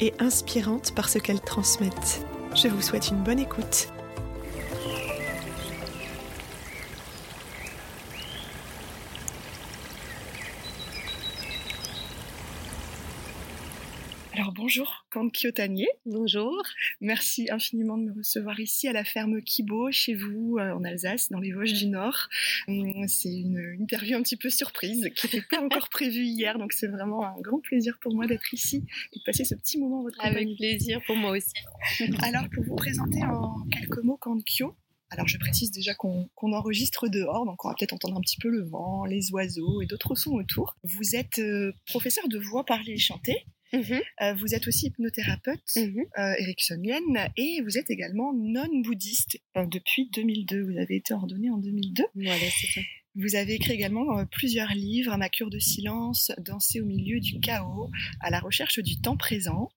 et inspirantes par ce qu'elles transmettent. Je vous souhaite une bonne écoute. Bonjour, Kante Kiotanier. Bonjour. Merci infiniment de me recevoir ici à la ferme Kibo, chez vous, euh, en Alsace, dans les Vosges du Nord. Hum, C'est une interview un petit peu surprise qui n'était pas encore prévue hier, donc c'est vraiment un grand plaisir pour moi d'être ici et de passer ce petit moment en votre Avec compagnie. plaisir pour moi aussi. Alors pour vous présenter en quelques mots Kante Kyo, alors je précise déjà qu'on qu'on enregistre dehors, donc on va peut-être entendre un petit peu le vent, les oiseaux et d'autres sons autour. Vous êtes euh, professeur de voix parlée et chantée, Mhm, euh, vous êtes aussi hypnothérapeute euh, ericksonienne et vous êtes également non-bouddhiste euh, depuis 2002. Vous avez été ordonné en 2002. Voilà, c'est ça. Vous avez écrit également euh, plusieurs livres, Ma cure de silence, Danser au milieu du chaos, à la recherche du temps présent.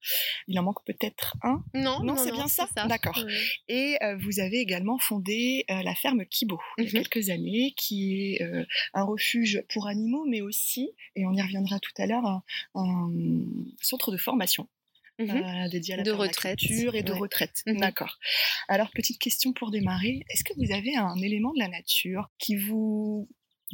Il en manque peut-être un. Non, Non, c'est bien ça D'accord. Et euh, vous avez également fondé euh, la ferme Kibo il y a Mhm. quelques années, qui est euh, un refuge pour animaux, mais aussi, et on y reviendra tout à l'heure, un, un centre de formation Euh, dédié à la De retraite. et de Ouais. retraite. Mhm. D'accord. Alors, petite question pour démarrer. Est-ce que vous avez un élément de la nature qui vous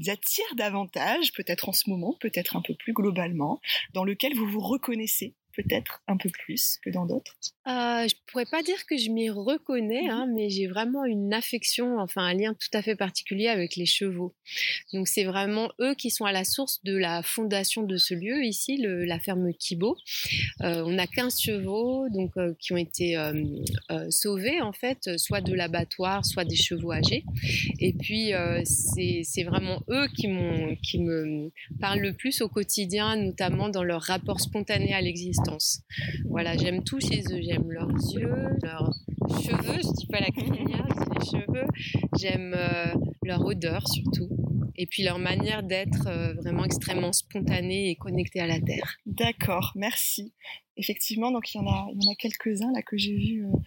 attire davantage, peut-être en ce moment, peut-être un peu plus globalement, dans lequel vous vous reconnaissez? Peut-être un peu plus que dans d'autres Euh, je pourrais pas dire que je m'y reconnais, hein, mais j'ai vraiment une affection, enfin un lien tout à fait particulier avec les chevaux. Donc c'est vraiment eux qui sont à la source de la fondation de ce lieu ici, le- la ferme Kibo. Euh, on a 15 chevaux donc euh, qui ont été euh, sauvés en fait, soit de l'abattoir, soit des chevaux âgés. Et puis c'est c'est vraiment eux qui m'ont qui me parlent le plus au quotidien, notamment dans leur rapport spontané à l'existence. Voilà, j'aime tout chez eux. J'aime leurs yeux, leurs cheveux. Je dis pas la crinière, les cheveux. J'aime euh, leur odeur surtout. Et puis leur manière d'être euh, vraiment extrêmement spontanée et connectée à la terre. D'accord, merci. Effectivement, donc il y en a, il y en a quelques-uns là que j'ai vus euh,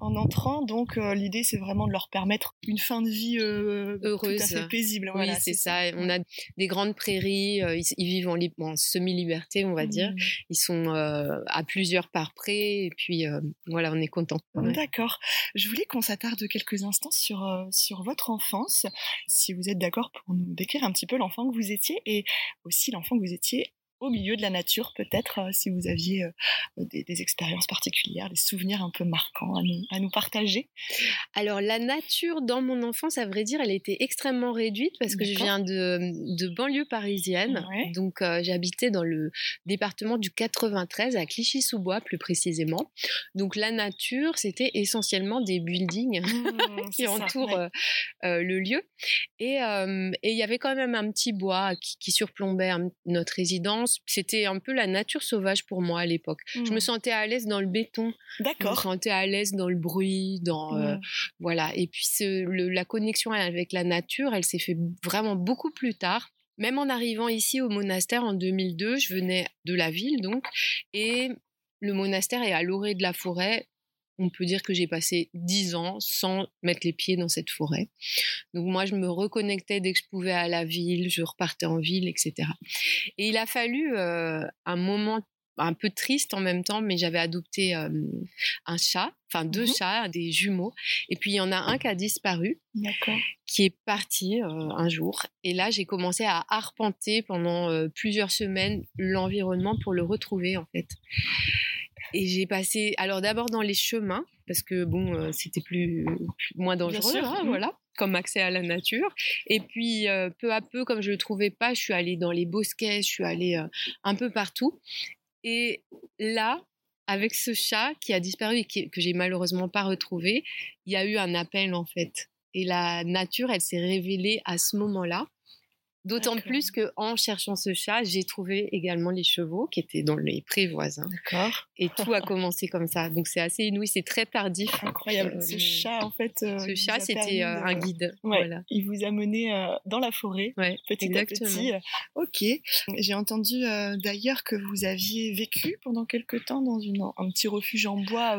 en entrant. Donc euh, l'idée, c'est vraiment de leur permettre une fin de vie euh, Heureuse. tout à fait paisible. oui, Voilà, c'est ça. On a des grandes prairies. euh, ils, ils vivent en, lib- en semi-liberté, on va dire. Mmh. Ils sont à plusieurs par près. Et puis voilà, on est content. Ouais. D'accord. Je voulais qu'on s'attarde quelques instants sur sur votre enfance, si vous êtes d'accord pour nous décrire un petit peu l'enfant que vous étiez et aussi l'enfant que vous étiez au milieu de la nature, peut-être euh, si vous aviez euh, des, des expériences particulières, des souvenirs un peu marquants à nous à nous partager. Alors la nature dans mon enfance, à vrai dire, elle était extrêmement réduite parce que je viens de, de banlieue parisienne. Ouais. Donc euh, j'habitais dans le département du 93 à Clichy-sous-Bois plus précisément. Donc la nature, c'était essentiellement des buildings Mmh, qui ça, entourent ouais. le lieu. Et et il y avait quand même un petit bois qui, qui surplombait notre résidence. C'était un peu la nature sauvage pour moi à l'époque. Je me Mmh. sentais à l'aise dans le béton, je me D'accord. sentais à l'aise dans le bruit, dans euh, Mmh. voilà. Et puis ce- le- la connexion avec la nature, elle s'est fait vraiment beaucoup plus tard. Même en arrivant ici au monastère en 2002, je venais de la ville donc, et le monastère est à l'orée de la forêt. On peut dire que j'ai passé dix ans sans mettre les pieds dans cette forêt. Donc moi, je me reconnectais dès que je pouvais à la ville, je repartais en ville, etc. Et il a fallu euh, un moment un peu triste en même temps, mais j'avais adopté euh, un chat, enfin deux Mhm. chats, des jumeaux. Et puis il y en a un qui a disparu, qui est parti euh, un jour. Et là, j'ai commencé à arpenter pendant plusieurs semaines l'environnement pour le retrouver, en fait. Et j'ai passé, alors d'abord dans les chemins, parce que bon, euh, c'était plus, plus- moins dangereux, sûr, hein, mhm. voilà, comme accès à la nature. Et puis euh, peu à peu, comme je le trouvais pas, je suis allée dans les bosquets, je suis allée euh, un peu partout. Et là, avec ce chat qui a disparu et qui- que j'ai malheureusement pas retrouvé, il y a eu un appel en fait. Et la nature, elle s'est révélée à ce moment-là D'autant plus que en cherchant ce chat, j'ai trouvé également les chevaux qui étaient dans les prés voisins. D'accord. Et tout a commencé comme ça. Donc c'est assez inouï, c'est très tardif. Incroyable. ce chat, en fait. ce chat, c'était un guide. Voilà. Il vous a mené dans la forêt, ouais, petit exactement. à petit. Ok. J'ai entendu d'ailleurs que vous aviez vécu pendant quelque temps dans une, un petit refuge en bois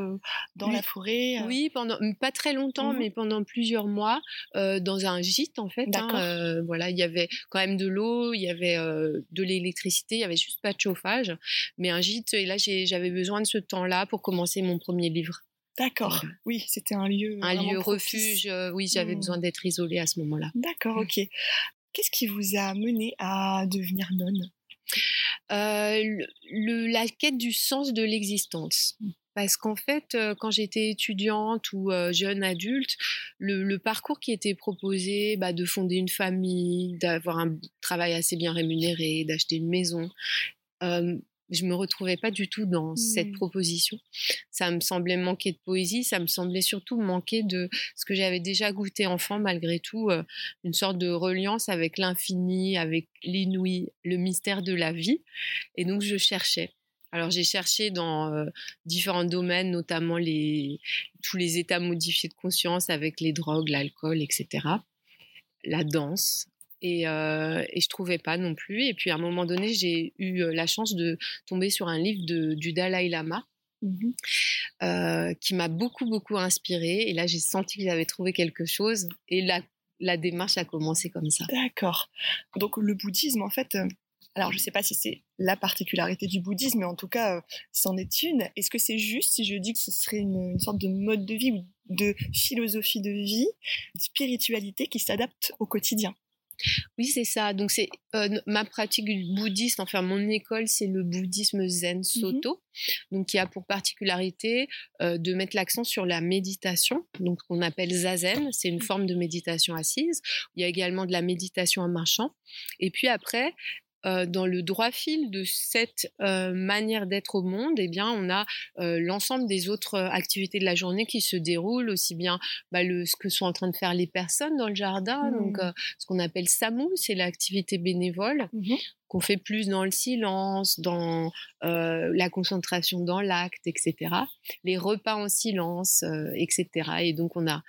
dans la forêt. Oui, pendant pas très longtemps, Mhm. mais pendant plusieurs mois, dans un gîte en fait. Hein, voilà, il y avait quand même de l'eau, il y avait de l'électricité, il y avait juste pas de chauffage, mais un gîte. Et là, j'avais besoin de ce temps-là pour commencer mon premier livre. D'accord. Oui, c'était un lieu. Un lieu refuge. oui, j'avais Mmh. besoin d'être isolée à ce moment-là. D'accord, ok. Qu'est-ce qui vous a mené à devenir nonne? Euh, le, la quête du sens de l'existence. Parce qu'en fait, quand j'étais étudiante ou jeune adulte, le, le, parcours qui était proposé, bah, de fonder une famille, d'avoir un travail assez bien rémunéré, d'acheter une maison, euh, je me retrouvais pas du tout dans mmh. cette proposition. Ça me semblait manquer de poésie, ça me semblait surtout manquer de ce que j'avais déjà goûté enfant, malgré tout, euh, une sorte de reliance avec l'infini, avec l'inouï, le mystère de la vie. Et donc je cherchais. Alors j'ai cherché dans euh, différents domaines, notamment les, tous les états modifiés de conscience avec les drogues, l'alcool, etc. La danse, et, euh, et je trouvais pas non plus. Et puis à un moment donné, j'ai eu la chance de tomber sur un livre de, du Dalai Lama. Mmh. Euh, qui m'a beaucoup beaucoup inspirée et là j'ai senti que j'avais trouvé quelque chose et la, la démarche a commencé comme ça. D'accord. Donc le bouddhisme en fait, euh, alors je sais pas si c'est la particularité du bouddhisme, mais en tout cas c'en est une. Est-ce que c'est juste si je dis que ce serait une, une sorte de mode de vie ou de philosophie de vie, de spiritualité qui s'adapte au quotidien? Oui, c'est ça. Donc, c'est euh, ma pratique bouddhiste, enfin, mon école, c'est le bouddhisme zen soto, mmh. donc qui a pour particularité euh, de mettre l'accent sur la méditation, donc qu'on appelle zazen. C'est une forme de méditation assise. Il y a également de la méditation en marchant. Et puis après, euh, dans le droit fil de cette euh, manière d'être au monde, eh bien, on a euh, l'ensemble des autres activités de la journée qui se déroulent, aussi bien bah, le, ce que sont en train de faire les personnes dans le jardin, mmh. donc ce qu'on appelle SAMU, c'est l'activité bénévole. Mmh. qu'on fait plus dans le silence, dans euh, la concentration dans l'acte, etc. Les repas en silence, euh, etc. Et donc on a,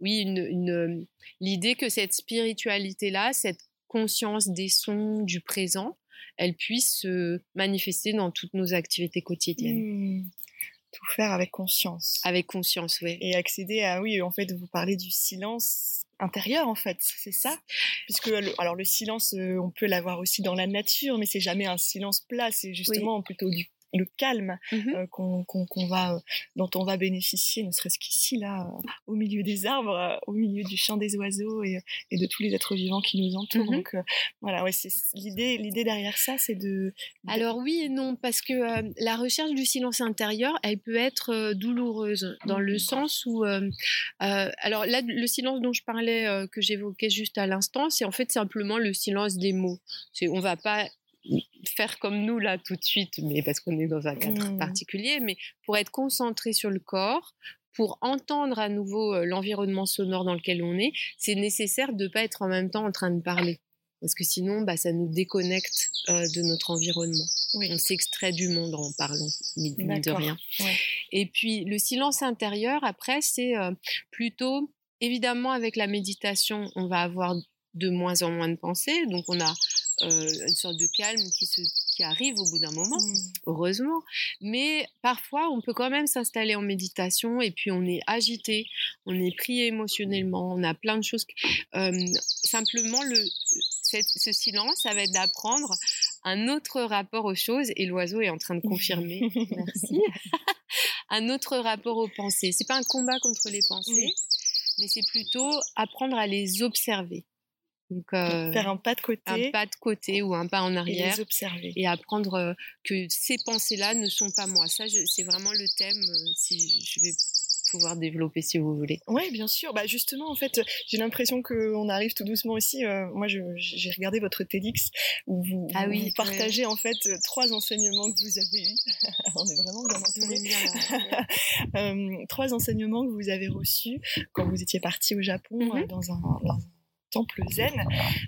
oui, une, une, l'idée que cette spiritualité-là, cette conscience des sons du présent, elle puisse se manifester dans toutes nos activités quotidiennes. Mmh. Tout faire avec conscience. Avec conscience, oui. Et accéder à, oui, en fait, vous parlez du silence intérieur, en fait, c'est ça? Puisque, le, alors, le silence, euh, on peut l'avoir aussi dans la nature, mais c'est jamais un silence plat, c'est justement oui. plutôt du le calme mmh. euh, qu'on qu qu va, dont on va bénéficier, ne serait-ce qu'ici, là, euh, au milieu des arbres, euh, au milieu du chant des oiseaux et, et, de tous les êtres vivants qui nous entourent. Mmh Donc, euh, voilà, ouais, c'est l'idée, l'idée derrière ça, c'est de, de, Alors oui et non, parce que euh, la recherche du silence intérieur, elle peut être euh, douloureuse dans le sens où, euh, alors là, le silence dont je parlais, que j'évoquais juste à l'instant, c'est en fait simplement le silence des mots. C'est, on va pas faire comme nous là tout de suite, mais parce qu'on est dans un cadre Mmh. particulier, mais pour être concentré sur le corps, pour entendre à nouveau euh, l'environnement sonore dans lequel on est, c'est nécessaire de ne pas être en même temps en train de parler. Parce que sinon, bah, ça nous déconnecte euh, de notre environnement. Oui. On s'extrait du monde en parlant, mine de rien. Ouais. Et puis, le silence intérieur, après, c'est euh, plutôt, évidemment, avec la méditation, on va avoir de moins en moins de pensées. Donc, on a euh, une sorte de calme qui, se, qui arrive au bout d'un moment, Mmh. heureusement. Mais parfois, on peut quand même s'installer en méditation et puis on est agité, on est pris émotionnellement, on a plein de choses. Euh, simplement, le, cette, ce silence, ça va être d'apprendre un autre rapport aux choses et l'oiseau est en train de confirmer. Merci. un autre rapport aux pensées. C'est pas un combat contre les pensées, Oui. mais c'est plutôt apprendre à les observer. Donc, euh, Faire un pas de côté un pas de côté ou un pas en et arrière les observer. et apprendre euh, que ces pensées-là ne sont pas moi. Ça, c'est vraiment le thème. euh, si je vais pouvoir développer si vous voulez. Oui, bien sûr. Bah justement, en fait, j'ai l'impression qu'on arrive tout doucement aussi. Euh, moi, j'ai regardé votre TEDx où vous, Ah vous- oui, vous ouais. partagez en fait trois enseignements que vous avez eus. On est vraiment bien entourés. bien. Euh, trois enseignements que vous avez reçus quand vous étiez parti au Japon Mhm. euh, dans un, dans un temple zen.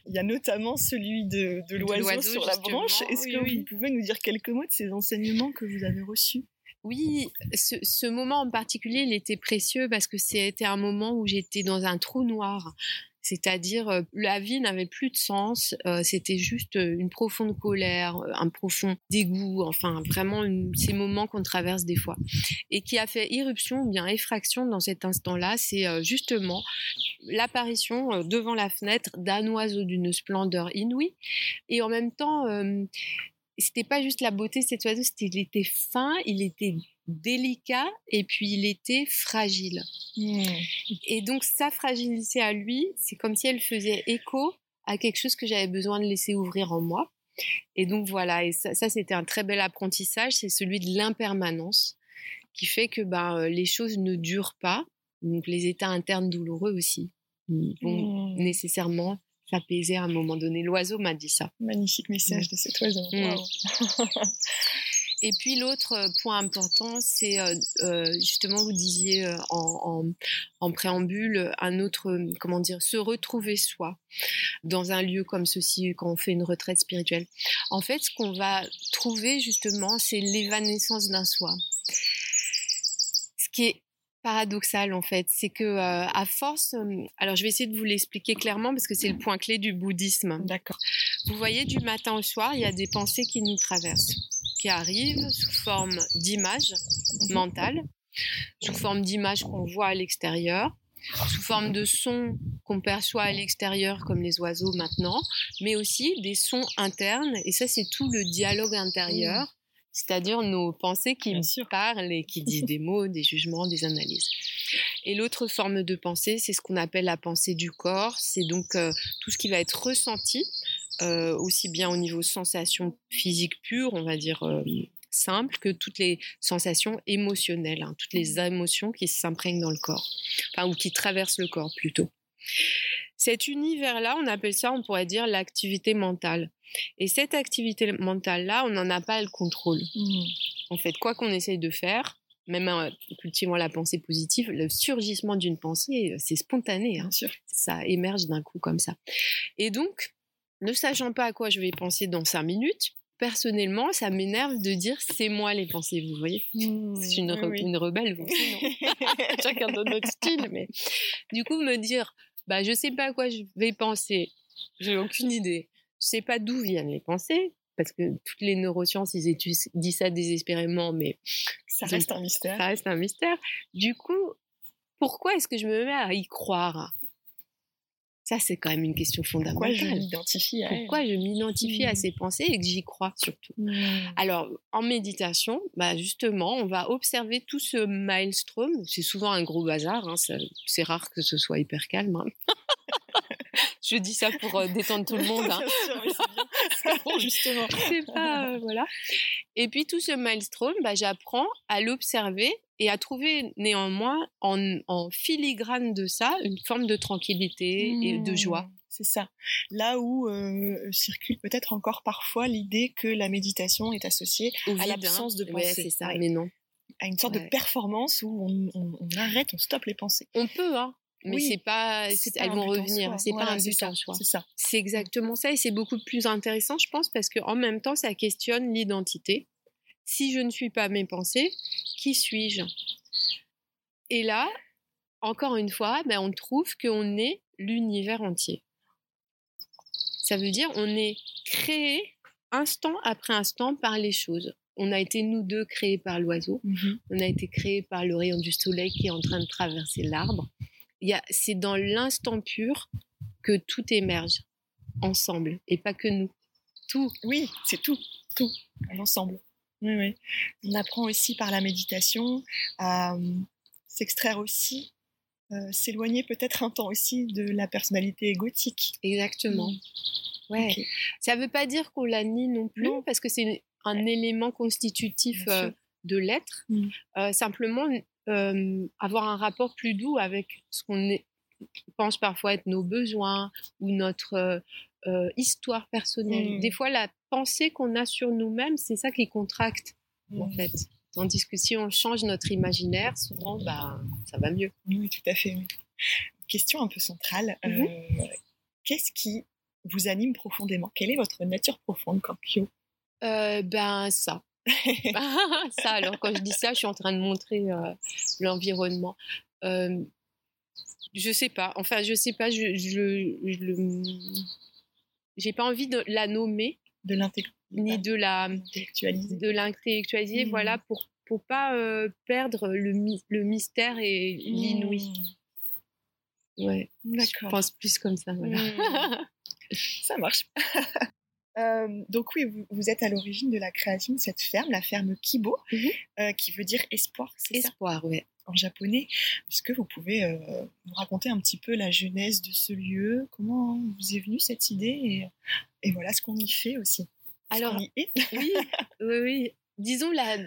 Il y a notamment celui de, l'oiseau sur la branche. Est-ce que vous pouvez nous dire quelques mots de ces enseignements que vous avez reçus? Oui, ce, moment en particulier, il était précieux parce que c'était un moment où j'étais dans un trou noir. C'est-à-dire, euh, la vie n'avait plus de sens, euh, c'était juste euh, une profonde colère, un profond dégoût, enfin vraiment ces moments qu'on traverse des fois. Et qui a fait irruption ou bien effraction dans cet instant-là, c'est justement l'apparition devant la fenêtre d'un oiseau d'une splendeur inouïe. Et en même temps, c'était pas juste la beauté de cet oiseau, c'était il était fin, il était délicat et puis il était fragile. Mmh. Et donc sa fragilité à lui, c'est comme si elle faisait écho à quelque chose que j'avais besoin de laisser ouvrir en moi. Et donc voilà, et ça, c'était un très bel apprentissage, c'est celui de l'impermanence qui fait que ben, euh, les choses ne durent pas, donc les états internes douloureux aussi vont mmh. nécessairement s'apaiser à un moment donné. L'oiseau m'a dit ça. Magnifique message de cet oiseau. Mmh. Et puis l'autre euh, point important, c'est euh, euh, justement, vous disiez en, en, préambule, un autre, comment dire, se retrouver soi dans un lieu comme ceci quand on fait une retraite spirituelle. En fait, ce qu'on va trouver justement, c'est l'évanescence d'un soi. Ce qui est paradoxal en fait, c'est que à force, alors je vais essayer de vous l'expliquer clairement parce que c'est le point clé du bouddhisme. D'accord. Vous voyez, du matin au soir, il y a des pensées qui nous traversent qui arrivent sous forme d'images mhm. mentales, sous forme d'images qu'on voit à l'extérieur, sous forme de sons qu'on perçoit à l'extérieur comme les oiseaux maintenant, mais aussi des sons internes. Et ça, c'est tout le dialogue intérieur, mmh. c'est-à-dire nos pensées qui parlent et qui disent des mots, des jugements, des analyses. Et l'autre forme de pensée, c'est ce qu'on appelle la pensée du corps. C'est donc euh, tout ce qui va être ressenti euh, aussi bien au niveau sensations physiques pures, on va dire euh, simples, que toutes les sensations émotionnelles, hein, toutes les émotions qui s'imprègnent dans le corps, enfin, ou qui traversent le corps plutôt. Cet univers-là, on appelle ça, on pourrait dire, l'activité mentale. Et cette activité mentale-là, on n'en a pas le contrôle. Mmh. En fait, quoi qu'on essaye de faire, même en cultivant la pensée positive, le surgissement d'une pensée, c'est spontané. Hein. Ça émerge d'un coup comme ça. Et donc, ne sachant pas à quoi je vais penser dans cinq minutes, personnellement, ça m'énerve de dire c'est moi les pensées, vous voyez. Mmh, c'est une, rebelle, vous Chacun donne notre style, mais du coup, me dire, bah, je sais pas à quoi je vais penser, j'ai aucune idée, je sais pas d'où viennent les pensées, parce que toutes les neurosciences, ils étudient ça désespérément, mais ça reste un mystère. Ça reste un mystère. Du coup, pourquoi est-ce que je me mets à y croire? Ça, c'est quand même une question fondamentale. Pourquoi je m'identifie à Pourquoi je m'identifie à mmh. ces pensées et que j'y crois surtout? Mmh. Alors, en méditation, bah justement, on va observer tout ce maelstrom. C'est souvent un gros bazar. Hein, c'est rare que ce soit hyper calme. Hein. je dis ça pour euh, détendre tout le monde. Hein. c'est bon, justement. c'est pas euh, voilà. Et puis tout ce maelstrom, bah, j'apprends à l'observer et à trouver néanmoins en, filigrane de ça une forme de tranquillité et de joie. Mmh, c'est ça. Là où euh, circule peut-être encore parfois l'idée que la méditation est associée à hein. l'absence de pensée. c'est ça, mais non. À une sorte de performance où on, arrête, on stoppe les pensées. On peut, hein. Mais c'est pas, elles vont revenir. C'est pas un but en soi. C'est ça. C'est exactement ça, et c'est beaucoup plus intéressant, je pense, parce que en même temps, ça questionne l'identité si je ne suis pas mes pensées, qui suis-je? Et là, encore une fois, ben, on trouve qu'on est l'univers entier. Ça veut dire on est créé instant après instant par les choses. On a été nous deux créés par l'oiseau, mmh on a été créés par le rayon du soleil qui est en train de traverser l'arbre. C'est dans l'instant pur que tout émerge ensemble et pas que nous. Tout. Oui, c'est tout, tout, ensemble. Oui, oui. On apprend aussi par la méditation à euh, s'extraire aussi, euh, s'éloigner peut-être un temps aussi de la personnalité égotique. Exactement. Mmh. Ouais. Ça ne veut pas dire qu'on la nie non plus, parce que c'est un élément constitutif euh, de l'être. Mmh. simplement, avoir un rapport plus doux avec ce qu'on pense parfois être nos besoins ou notre histoire personnelle. Des mmh. fois, la pensée qu'on a sur nous-mêmes, c'est ça qui contracte, en fait. Tandis que si on change notre imaginaire, souvent, bah, ça va mieux. Oui, tout à fait. Question un peu centrale. Mmh qu'est-ce qui vous anime profondément? Quelle est votre nature profonde, Campio euh, Ben ça. ça, alors quand je dis ça, je suis en train de montrer euh, l'environnement. Euh, je sais pas. Enfin, je sais pas. Je, je, j'ai pas envie de la nommer, de ni de la de l'intellectualiser. Mmh. Voilà pour pour pas euh, perdre le, le mystère et l'inouï. Mmh. Ouais. Je pense plus comme ça. Voilà. Mmh. ça marche. Euh, donc oui, vous, êtes à l'origine de la création de cette ferme, la ferme Kibo, euh, qui veut dire espoir. Espoir, oui. En japonais. Est-ce que vous pouvez euh, nous raconter un petit peu la genèse de ce lieu? Comment vous est venue cette idée? Et, voilà ce qu'on y fait aussi. Alors, oui, oui, oui. Disons, la,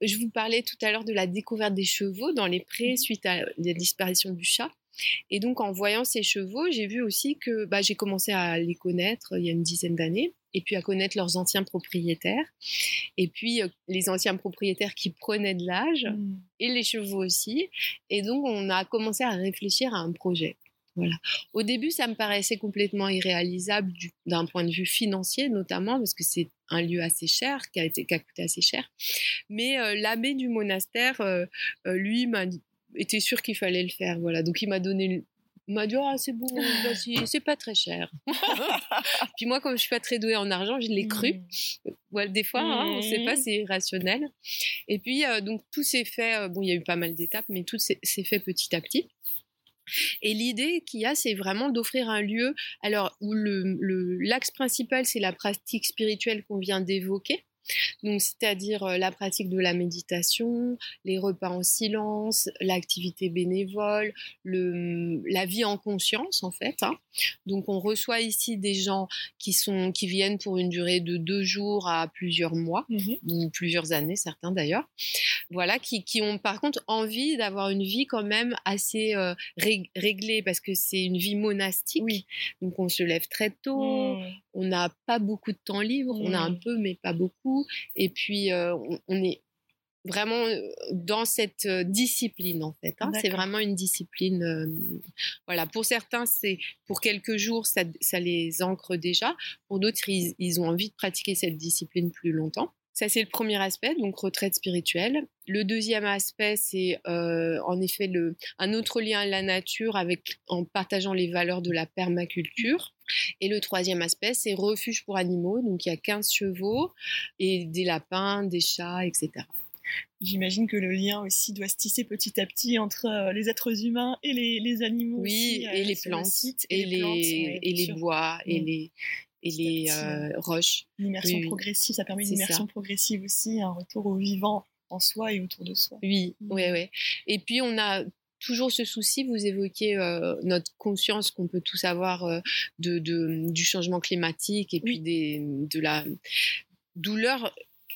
je vous parlais tout à l'heure de la découverte des chevaux dans les prés mhm. suite à la disparition du chat. Et donc, en voyant ces chevaux, j'ai vu aussi que bah, j'ai commencé à les connaître il y a une dizaine d'années et puis à connaître leurs anciens propriétaires. Et puis, euh, les anciens propriétaires qui prenaient de l'âge mmh. et les chevaux aussi. Et donc, on a commencé à réfléchir à un projet. Voilà. Au début, ça me paraissait complètement irréalisable d'un point de vue financier, notamment parce que c'est un lieu assez cher, qui a, été, qui a coûté assez cher. Mais euh, l'abbé du monastère, euh, lui, m'a était sûr qu'il fallait le faire. Voilà. Donc il m'a donné il m'a dit ah, c'est bon, c'est pas très cher. Puis moi, comme je suis pas très douée en argent, je l'ai cru. Mmh. des fois, hein, on ne sait pas, mmh. c'est rationnel. Et puis, euh, donc tout s'est fait. Euh, bon, il y a eu pas mal d'étapes, mais tout s'est fait petit à petit. Et l'idée qu'il y a, c'est vraiment d'offrir un lieu, alors où l'axe le, principal, c'est la pratique spirituelle qu'on vient d'évoquer, donc, c'est-à-dire euh, la pratique de la méditation, les repas en silence, l'activité bénévole, le, la vie en conscience, en fait. Hein. Donc, on reçoit ici des gens qui, sont, qui viennent pour une durée de deux jours à plusieurs mois, mmh ou plusieurs années, certains d'ailleurs. Voilà, qui, qui, ont par contre envie d'avoir une vie quand même assez euh, réglée, parce que c'est une vie monastique. Oui. Donc, on se lève très tôt, mmh. On n'a pas beaucoup de temps libre, on a un mmh. peu, mais pas beaucoup. Et puis, euh, on, est vraiment euh, dans cette euh, discipline en fait. Hein. C'est vraiment une discipline. voilà, pour certains, c'est pour quelques jours, ça, les ancre déjà. Pour d'autres, ils, ont envie de pratiquer cette discipline plus longtemps. Ça, c'est le premier aspect, donc retraite spirituelle. Le deuxième aspect, c'est en effet le, un autre lien à la nature avec, en partageant les valeurs de la permaculture. Et le troisième aspect, c'est refuge pour animaux. Donc il y a 15 chevaux et des lapins, des chats, etc. J'imagine que le lien aussi doit se tisser petit à petit entre euh, les êtres humains et les, animaux. Oui, et, les plantes, et, les, et les bois, et mm. les, et les euh, roches. L'immersion progressive, ça permet une immersion progressive aussi, un retour au vivant en soi et autour de soi. Oui, oui, mm. oui. Et puis on a toujours ce souci, vous évoquez euh, notre conscience qu'on peut tous avoir euh, de, du changement climatique et puis des, de la douleur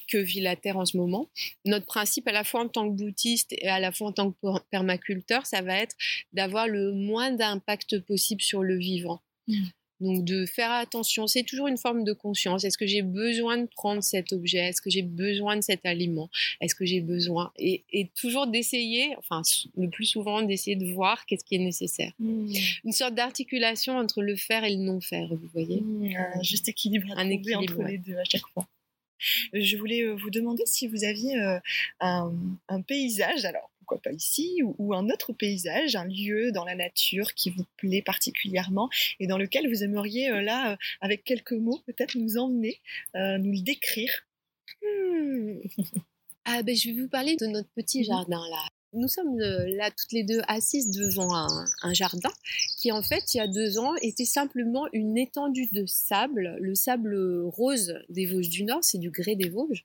que vit la Terre en ce moment. Notre principe, à la fois en tant que boutiste et à la fois en tant que permaculteur, ça va être d'avoir le moins d'impact possible sur le vivant. Mmh. Donc de faire attention, c'est toujours une forme de conscience. Est-ce que j'ai besoin de prendre cet objet? Est-ce que j'ai besoin de cet aliment? Est-ce que j'ai besoin? Et, toujours d'essayer, enfin le plus souvent d'essayer de voir qu'est-ce qui est nécessaire. Mmh. Une sorte d'articulation entre le faire et le non faire, vous voyez? Mmh, un juste équilibre un équilibre, entre les deux à chaque fois. Je voulais euh, vous demander si vous aviez euh, un, un paysage, alors pourquoi pas ici, ou, un autre paysage, un lieu dans la nature qui vous plaît particulièrement et dans lequel vous aimeriez, euh, là, euh, avec quelques mots, peut-être nous emmener, euh, nous le décrire. Hmm. ah ben, je vais vous parler de notre petit mmh jardin là nous sommes euh, là toutes les deux assises devant un, jardin qui en fait il y a deux ans était simplement une étendue de sable, le sable rose des Vosges du Nord, c'est du grès des Vosges.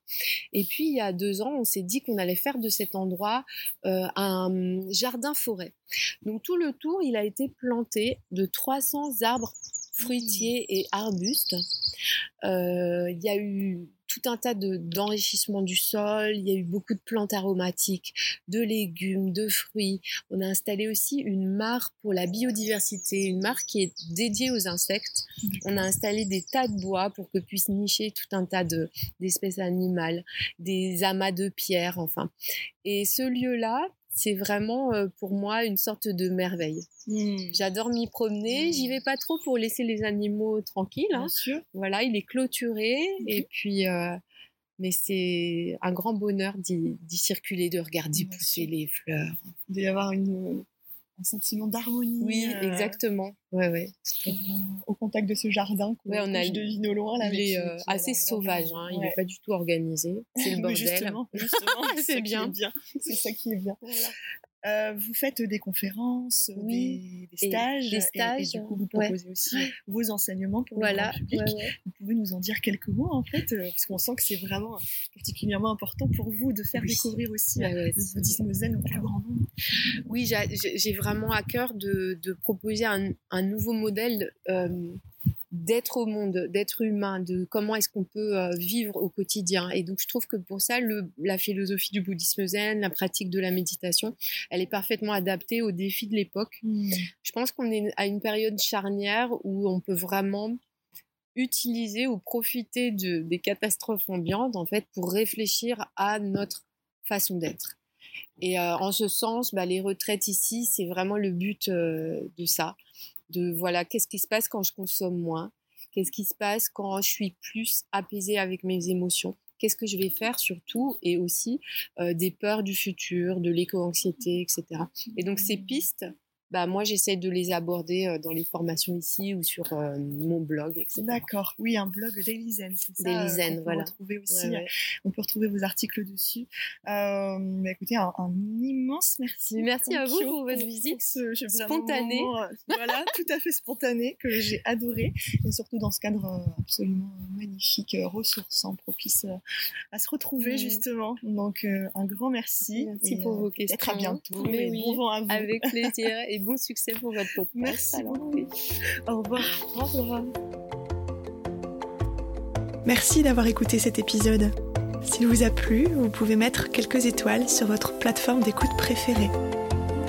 Et puis il y a deux ans on s'est dit qu'on allait faire de cet endroit euh, un jardin forêt. Donc tout le tour il a été planté de 300 arbres fruitiers et arbustes. Euh, il y a eu tout un tas d'enrichissement du sol, il y a eu beaucoup de plantes aromatiques, de légumes, de fruits. On a installé aussi une mare pour la biodiversité, une mare qui est dédiée aux insectes. On a installé des tas de bois pour que puissent nicher tout un tas d'espèces animales, des amas de pierres, enfin. Et ce lieu-là, c'est vraiment euh, pour moi une sorte de merveille. Mmh. J'adore m'y promener. J'y vais pas trop pour laisser les animaux tranquilles. Bien hein. sûr. Voilà, il est clôturé et puis. euh, mais c'est un grand bonheur d'y d'y circuler, de regarder pousser les fleurs. Il doit y avoir une, un sentiment d'harmonie. Oui, euh, exactement. Ouais, ouais. euh, au contact de ce jardin qu'on Ouais, on a je le- devine au loin. Là, il est euh, assez sauvage. Hein. Il n'est pas du tout organisé. C'est le bordel. Justement, justement, C'est bien. C'est ça qui est bien. Euh, vous faites des conférences, Oui. des, stages, des et- du coup vous ouais. proposez aussi vos enseignements pour Voilà. le public. ouais, ouais. Vous pouvez nous en dire quelques mots en fait, euh, parce qu'on sent que c'est vraiment particulièrement important pour vous de faire Oui. découvrir aussi le bouddhisme zen au plus grand nombre. Oui, j'a- j'ai vraiment à cœur de, de proposer un, un nouveau modèle euh, d'être au monde, d'être humain, de comment est-ce qu'on peut euh, vivre au quotidien. Et donc, je trouve que pour ça, le, la philosophie du bouddhisme zen, la pratique de la méditation, elle est parfaitement adaptée aux défis de l'époque. Je pense qu'on est à une période charnière où on peut vraiment utiliser ou profiter de, des catastrophes ambiantes en fait pour réfléchir à notre façon d'être. Et euh, en ce sens, bah, les retraites ici, c'est vraiment le but euh, de ça. De voilà, qu'est-ce qui se passe quand je consomme moins? Qu'est-ce qui se passe quand je suis plus apaisée avec mes émotions? Qu'est-ce que je vais faire surtout? Et aussi euh, des peurs du futur, de l'éco-anxiété, etc. Et donc ces pistes, bah, moi j'essaie de les aborder euh, dans les formations ici ou sur euh, mon blog, etc. D'accord, oui, un blog Daily Zen, c'est ça. Daily euh, Zen, qu'on peut voilà. retrouver aussi. Ouais, ouais. On peut retrouver vos articles dessus. Euh, bah, écoutez, un, un immense merci. Merci à vous pour votre visite. ce Spontanée. moment, voilà, tout à fait spontané, que j'ai adoré. Et surtout dans ce cadre absolument magnifique, ressourçant, propice à se retrouver Mm. justement. Donc un grand merci. Merci Et, pour vos questions. à bientôt. Mais oui, bon vent à vous. Avec plaisir et bon succès pour votre podcast. Merci Alors, beaucoup. oui. Au revoir. Au revoir. Merci d'avoir écouté cet épisode. S'il vous a plu, vous pouvez mettre quelques étoiles sur votre plateforme d'écoute préférée.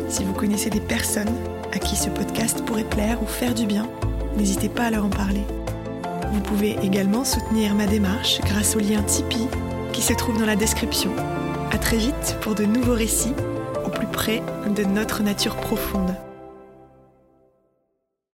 Si vous connaissez des personnes à qui ce podcast pourrait plaire ou faire du bien, n'hésitez pas à leur en parler. Vous pouvez également soutenir ma démarche grâce au lien Tipeee qui se trouve dans la description. À très vite pour de nouveaux récits près de notre nature profonde.